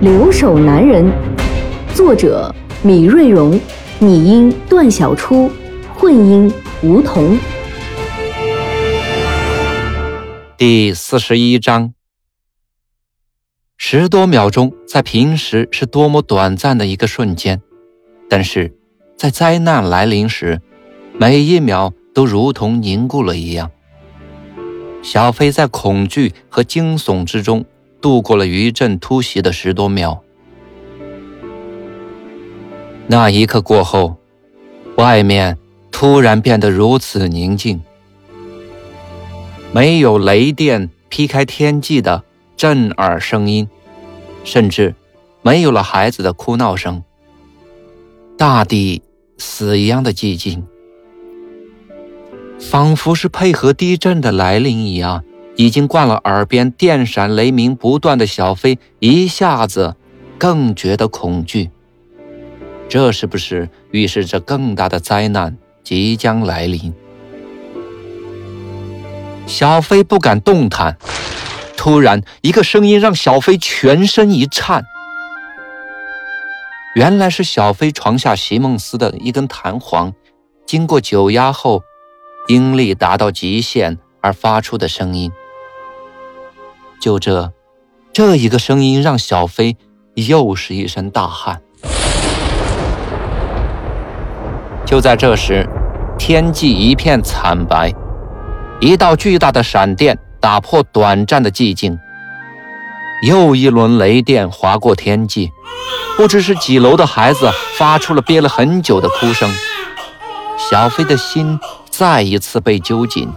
留守男人》，作者米瑞荣，拟音段小初，混音吴桐。第四十一章，十多秒钟在平时是多么短暂的一个瞬间，但是在灾难来临时，每一秒都如同凝固了一样。小飞在恐惧和惊悚之中度过了余震突袭的十多秒。那一刻过后，外面突然变得如此宁静，没有雷电劈开天际的震耳声音，甚至没有了孩子的哭闹声，大地死一样的寂静。仿佛是配合地震的来临一样，已经惯了耳边电闪雷鸣不断的小飞，一下子更觉得恐惧。这是不是预示着更大的灾难即将来临？小飞不敢动弹。突然，一个声音让小飞全身一颤。原来是小飞床下席梦思的一根弹簧，经过久压后。应力达到极限而发出的声音，就这，这一个声音让小飞又是一身大汗。就在这时，天际一片惨白，一道巨大的闪电打破短暂的寂静，又一轮雷电划过天际，不知是几楼的孩子发出了憋了很久的哭声，小飞的心。再一次被揪紧。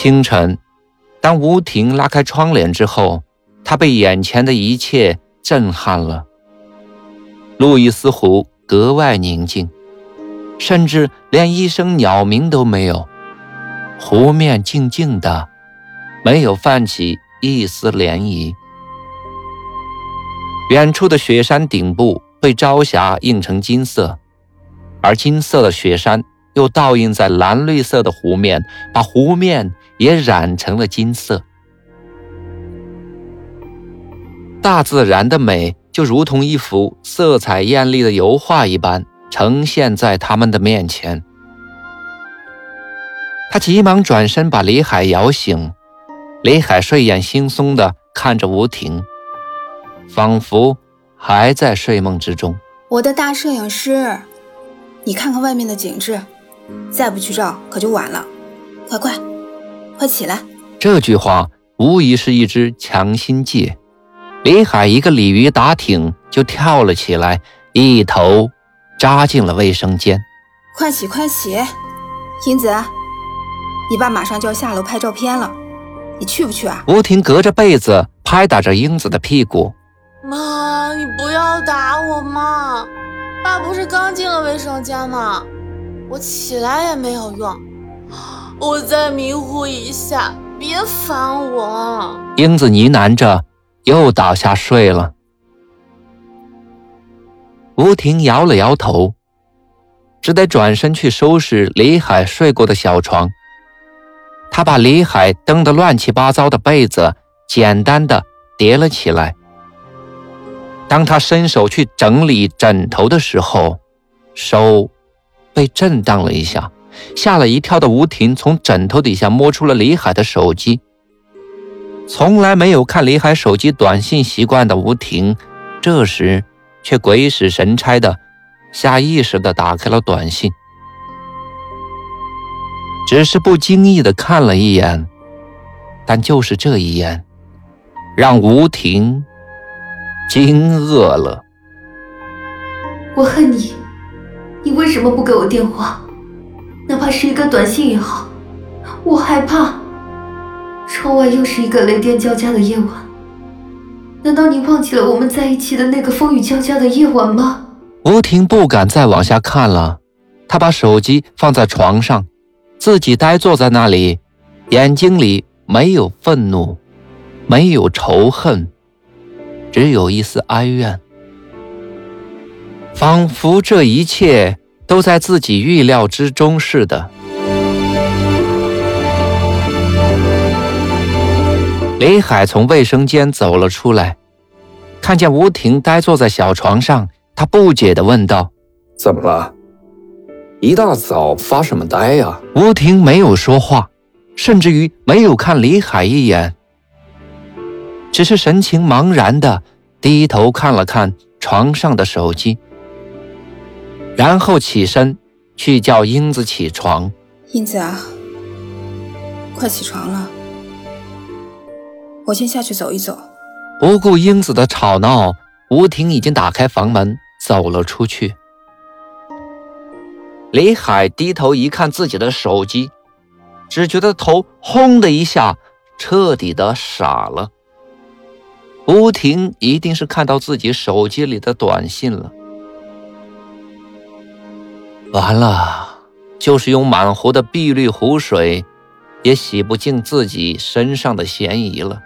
清晨，当吴婷拉开窗帘之后，她被眼前的一切震撼了。路易斯湖格外宁静，甚至连一声鸟鸣都没有。湖面静静的，没有泛起一丝涟漪。远处的雪山顶部。被朝霞映成金色，而金色的雪山又倒映在蓝绿色的湖面，把湖面也染成了金色。大自然的美就如同一幅色彩艳丽的油画一般，呈现在他们的面前。他急忙转身把李海摇醒，李海睡眼惺忪地看着吴婷，仿佛。还在睡梦之中，我的大摄影师，你看看外面的景致，再不去照可就晚了。快快，快起来！这句话无疑是一支强心剂。李海一个鲤鱼打挺就跳了起来，一头扎进了卫生间。快起快起，英子，你爸马上就要下楼拍照片了，你去不去啊？吴婷隔着被子拍打着英子的屁股。妈，你不要打我嘛！爸不是刚进了卫生间吗？我起来也没有用，我再迷糊一下，别烦我。英子呢喃着，又倒下睡了。吴婷摇了摇头，只得转身去收拾李海睡过的小床。他把李海蹬得乱七八糟的被子简单的叠了起来。当他伸手去整理枕头的时候，手被震荡了一下，吓了一跳的吴婷从枕头底下摸出了李海的手机。从来没有看李海手机短信习惯的吴婷，这时却鬼使神差的下意识的打开了短信，只是不经意的看了一眼，但就是这一眼，让吴婷。惊愕了，我恨你，你为什么不给我电话？怕是一个短信也好，我害怕。窗外又是一个雷电交加的夜晚。难道你忘记了我们在一起的那个风雨交加的夜晚吗？吴婷不敢再往下看了，她把手机放在床上，自己呆坐在那里，眼睛里没有愤怒，没有仇恨，只有一丝哀怨，仿佛这一切都在自己预料之中似的。李海从卫生间走了出来，看见吴婷呆坐在小床上，他不解地问道：“怎么了？一大早发什么呆呀？”吴婷没有说话，甚至于没有看李海一眼，只是神情茫然的低头看了看床上的手机，然后起身去叫英子起床。英子啊，快起床了。我先下去走一走。不顾英子的吵闹，吴婷已经打开房门走了出去。李海低头一看自己的手机，只觉得头轰的一下，彻底的傻了。吴婷一定是看到自己手机里的短信了。完了，就是用满壶的碧绿湖水，也洗不净自己身上的嫌疑了。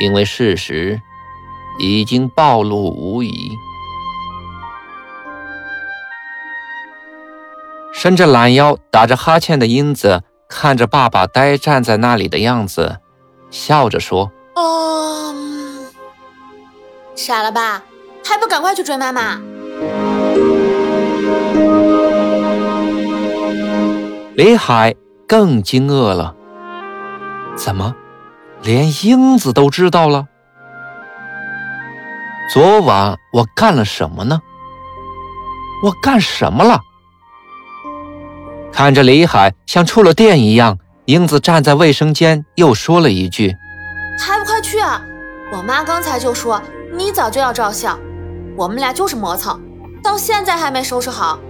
因为事实已经暴露无遗，伸着懒腰、打着哈欠的英子看着爸爸呆站在那里的样子，笑着说：“，傻了吧？还不赶快去追妈妈！”李海更惊愕了，怎么？连英子都知道了。昨晚我干了什么呢？我干什么了？看着李海像触了电一样，英子站在卫生间又说了一句：“还不快去啊！我妈刚才就说你早就要照相，我们俩就是磨蹭，到现在还没收拾好，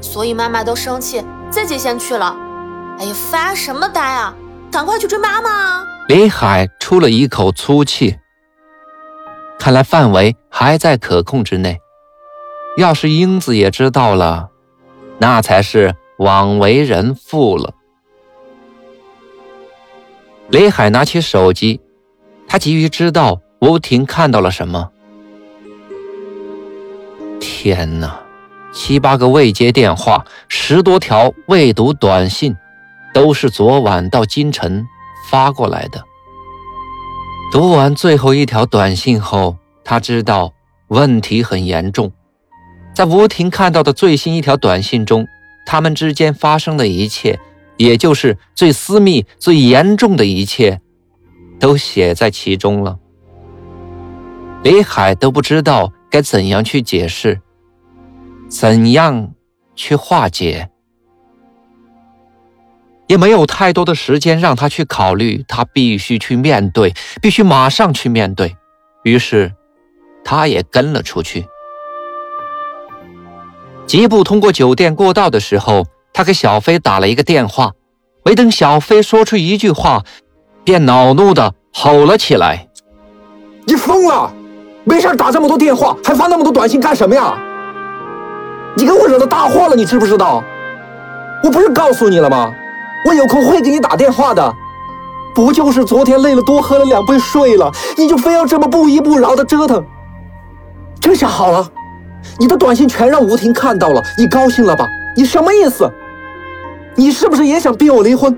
所以妈妈都生气，自己先去了。哎呀，发什么呆啊！赶快去追妈妈！”李海出了一口粗气，看来范围还在可控之内。要是英子也知道了，那才是枉为人父了。李海拿起手机，他急于知道吴婷看到了什么。天哪，七八个未接电话，十多条未读短信，都是昨晚到今晨。发过来的。读完最后一条短信后，他知道问题很严重。在吴婷看到的最新一条短信中，他们之间发生的一切，也就是最私密、最严重的一切，都写在其中了。李海都不知道该怎样去解释，怎样去化解。也没有太多的时间让他去考虑，他必须去面对，必须马上去面对。于是，他也跟了出去。吉布通过酒店过道的时候，他给小飞打了一个电话，没等小飞说出一句话，便恼怒的吼了起来：“你疯了！没事打这么多电话，还发那么多短信干什么呀？你给我惹到大祸了，你知不知道？我不是告诉你了吗？”我有空会给你打电话的，不就是昨天累了多喝了两杯睡了，你就非要这么不依不饶的折腾？这下好了，你的短信全让吴婷看到了，你高兴了吧？你什么意思？你是不是也想逼我离婚？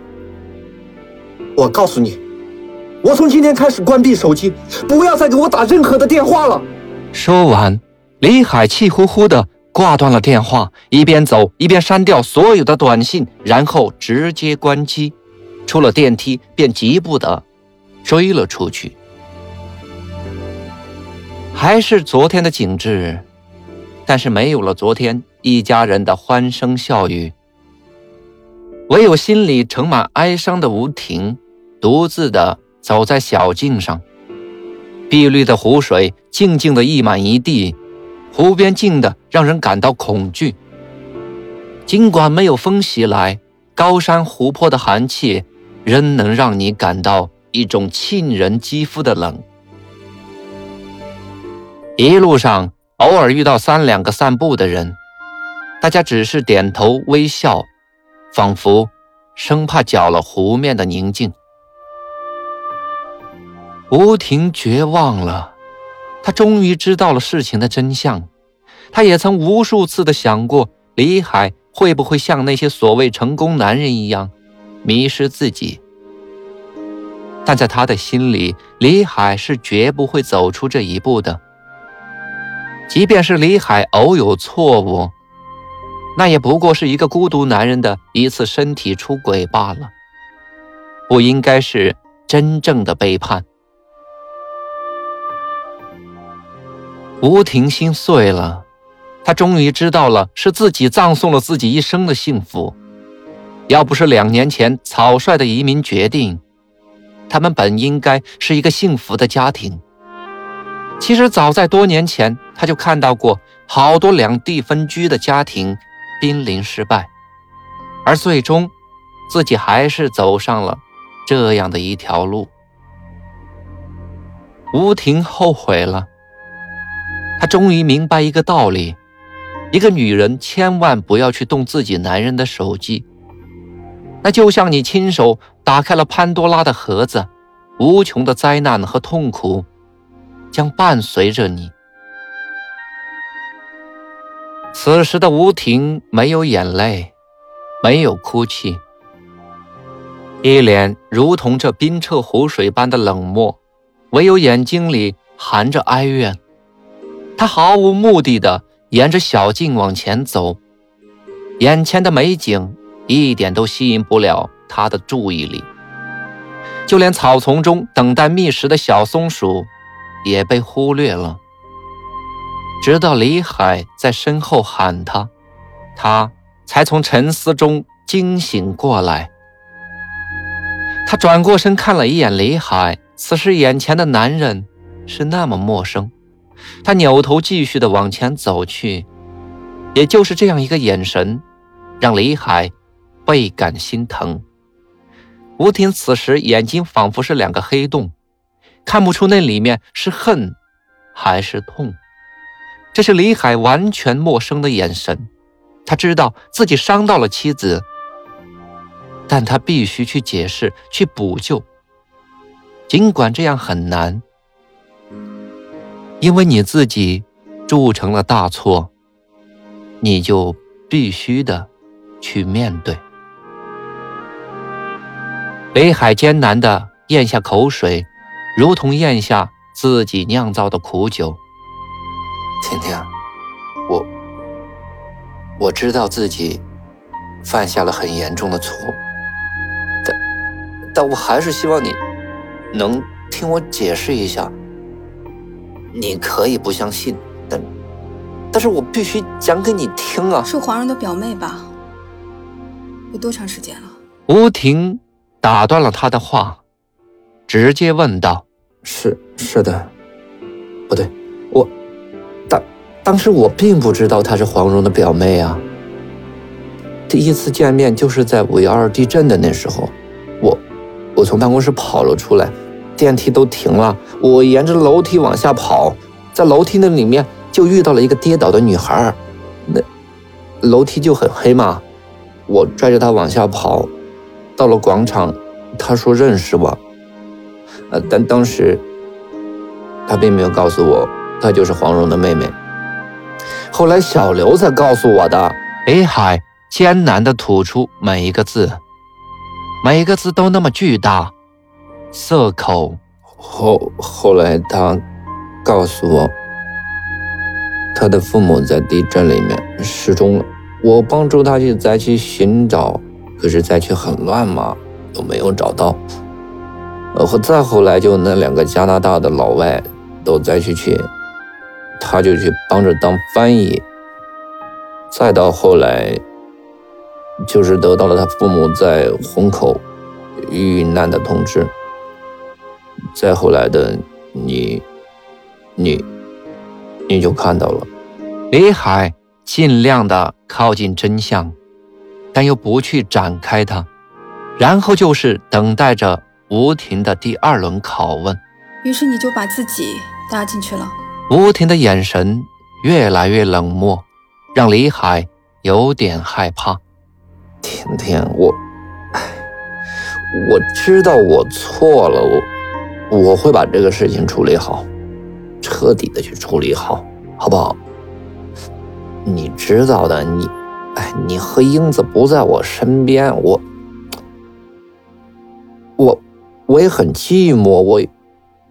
我告诉你，我从今天开始关闭手机，不要再给我打任何的电话了。说完，李海气呼呼的。挂断了电话，一边走一边删掉所有的短信，然后直接关机。出了电梯，便急步的追了出去。还是昨天的景致，但是没有了昨天一家人的欢声笑语，唯有心里盛满哀伤的吴婷，独自的走在小径上，碧绿的湖水静静的溢满一地。湖边静的让人感到恐惧。尽管没有风袭来，高山湖泊的寒气仍能让你感到一种沁人肌肤的冷。一路上偶尔遇到三两个散步的人，大家只是点头微笑，仿佛生怕搅了湖面的宁静。吴婷绝望了，他终于知道了事情的真相。他也曾无数次的想过，李海会不会像那些所谓成功男人一样，迷失自己。但在他的心里，李海是绝不会走出这一步的。即便是李海偶有错误，那也不过是一个孤独男人的一次身体出轨罢了，不应该是真正的背叛。吴婷心碎了，她终于知道了是自己葬送了自己一生的幸福。要不是两年前草率的移民决定，他们本应该是一个幸福的家庭。其实早在多年前，他就看到过好多两地分居的家庭濒临失败，而最终自己还是走上了这样的一条路。吴婷后悔了。她终于明白一个道理：一个女人千万不要去动自己男人的手机，那就像你亲手打开了潘多拉的盒子，无穷的灾难和痛苦将伴随着你。此时的吴婷没有眼泪，没有哭泣，一脸如同这冰澈湖水般的冷漠，唯有眼睛里含着哀怨。他毫无目的的沿着小径往前走，眼前的美景一点都吸引不了他的注意力，就连草丛中等待觅食的小松鼠也被忽略了。直到李海在身后喊他，他才从沉思中惊醒过来。他转过身看了一眼李海，此时眼前的男人是那么陌生。他扭头继续的往前走去，也就是这样一个眼神，让李海倍感心疼。吴婷此时眼睛仿佛是两个黑洞，看不出那里面是恨还是痛。这是李海完全陌生的眼神，他知道自己伤到了妻子，但他必须去解释，去补救，尽管这样很难。因为你自己铸成了大错，你就必须的去面对。北海艰难的咽下口水，如同咽下自己酿造的苦酒。婷婷，我我知道自己犯下了很严重的错，但但我还是希望你能听我解释一下。你可以不相信，但但是我必须讲给你听啊！是皇上的表妹吧？有多长时间了？吴婷打断了他的话，直接问道：“是是的，不对，我当当时我并不知道她是黄蓉的表妹啊。第一次见面就是在五幺二地震的那时候，我我从办公室跑了出来。”电梯都停了，我沿着楼梯往下跑，在楼梯那里面就遇到了一个跌倒的女孩儿，那楼梯就很黑嘛，我拽着她往下跑，到了广场，她说认识我，呃，但当时她并没有告诉我她就是黄蓉的妹妹，后来小刘才告诉我的。北海艰难地吐出每一个字，每一个字都那么巨大。涩口后，后来他告诉我，他的父母在地震里面失踪了。我帮助他去灾区寻找，可是灾区很乱嘛，都没有找到。呃，再后来就那两个加拿大的老外都灾区去，他就去帮着当翻译。再到后来，就是得到了他父母在虹口遇难的通知。再后来的你，你，你就看到了。李海尽量的靠近真相，但又不去展开它，然后就是等待着吴婷的第二轮拷问。于是你就把自己搭进去了。吴婷的眼神越来越冷漠，让李海有点害怕。婷婷，我，唉，我知道我错了，我我会把这个事情处理好，彻底的去处理好，好不好？你知道的，你，哎，你和英子不在我身边，我，我，我也很寂寞，我，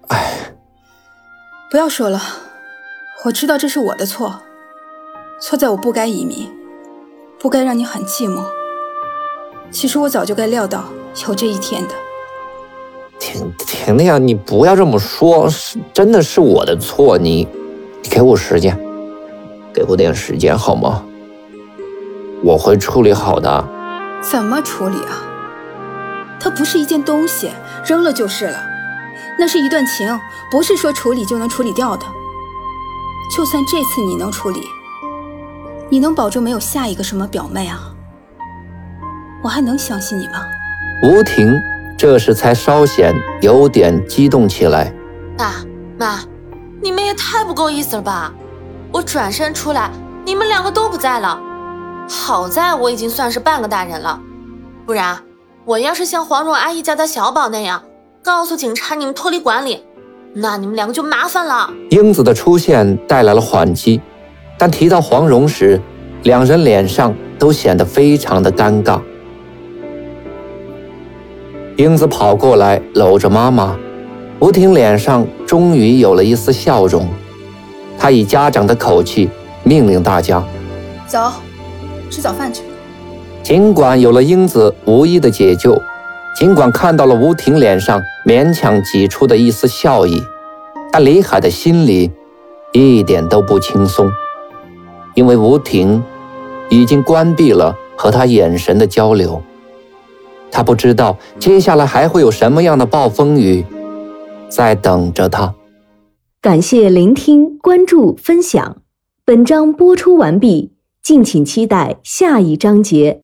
唉，不要说了，我知道这是我的错，错在我不该移民，不该让你很寂寞。其实我早就该料到有这一天的。婷婷婷，你不要这么说，是真的是我的错，你，你给我时间，给我点时间好吗？我会处理好的。怎么处理啊？它不是一件东西，扔了就是了。那是一段情，不是说处理就能处理掉的。就算这次你能处理，你能保证没有下一个什么表妹啊？我还能相信你吗？吴婷这时才稍显有点激动起来。爸妈，你们也太不够意思了吧！我转身出来，你们两个都不在了。好在我已经算是半个大人了，不然我要是像黄蓉阿姨家的小宝那样，告诉警察你们脱离管理，那你们两个就麻烦了。英子的出现带来了缓机，但提到黄蓉时，两人脸上都显得非常的尴尬。英子跑过来搂着妈妈，吴婷脸上终于有了一丝笑容。她以家长的口气命令大家：“走，吃早饭去。”尽管有了英子无意的解救，尽管看到了吴婷脸上勉强挤出的一丝笑意，但李海的心里一点都不轻松，因为吴婷已经关闭了和他眼神的交流。他不知道接下来还会有什么样的暴风雨在等着他。感谢聆听、关注、分享，本章播出完毕，敬请期待下一章节。